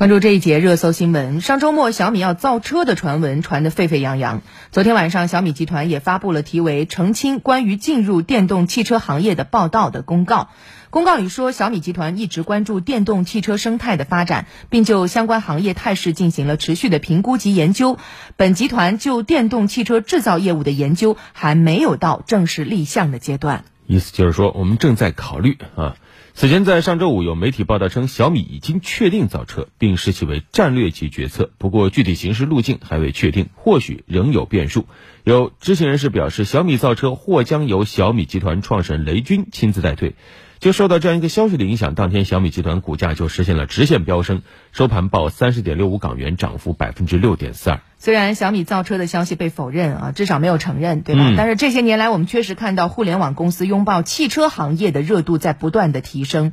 关注这一节热搜新闻。上周末，小米要造车的传闻传得沸沸扬扬。昨天晚上，小米集团也发布了题为《澄清关于进入电动汽车行业的报道》的公告。公告里说，小米集团一直关注电动汽车生态的发展，并就相关行业态势进行了持续的评估及研究。本集团就电动汽车制造业务的研究还没有到正式立项的阶段。意思就是说，我们正在考虑啊。此前，在上周五有媒体报道称，小米已经确定造车，并视其为战略级决策。不过，具体形式路径还未确定，或许仍有变数。有知情人士表示，小米造车或将由小米集团创始人雷军亲自带队。就受到这样一个消息的影响，当天小米集团股价就实现了直线飙升，收盘报三十点六五港元，涨幅百分之六点四二。虽然小米造车的消息被否认啊，至少没有承认，对吧？但是这些年来，我们确实看到互联网公司拥抱汽车行业的热度在不断的提升。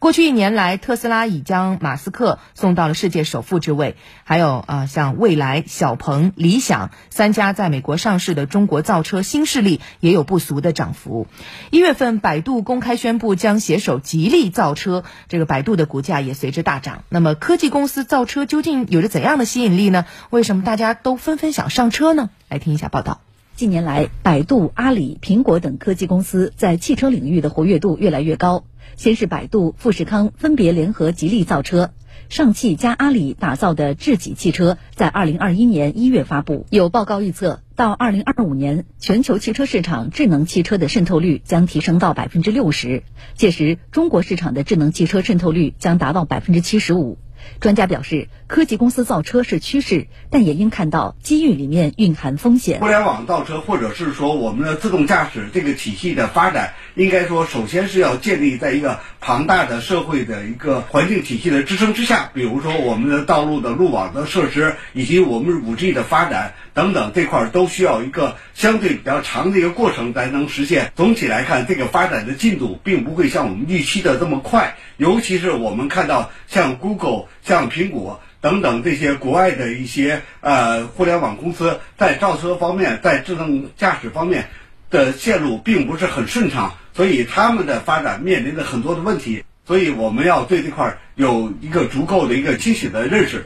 过去一年来，特斯拉已将马斯克送到了世界首富之位，还有啊，像蔚来、小鹏、理想三家在美国上市的中国造车新势力也有不俗的涨幅。一月份，百度公开宣布将携手吉利造车，这个百度的股价也随之大涨。那么，科技公司造车究竟有着怎样的吸引力呢？为什么大家？都纷纷想上车呢，来听一下报道。近年来，百度、阿里、苹果等科技公司在汽车领域的活跃度越来越高。先是百度、富士康分别联合吉利造车，上汽加阿里打造的智己汽车在二零二一年一月发布。有报告预测，到二零二五年，全球汽车市场智能汽车的渗透率将提升到百分之六十，届时中国市场的智能汽车渗透率将达到百分之七十五。专家表示，科技公司造车是趋势，但也应看到机遇里面蕴含风险。互联网造车，或者是说我们的自动驾驶这个体系的发展，应该说首先是要建立在一个庞大的社会的一个环境体系的支撑之下。比如说我们的道路的路网的设施，以及我们五 G 的发展等等这块，都需要一个相对比较长的一个过程才能实现。总体来看，这个发展的进度并不会像我们预期的这么快，尤其是我们看到像 Google。像苹果等等这些国外的一些呃互联网公司，在造车方面，在智能驾驶方面的线路并不是很顺畅，所以他们的发展面临着很多的问题，所以我们要对这块有一个足够的一个清醒的认识。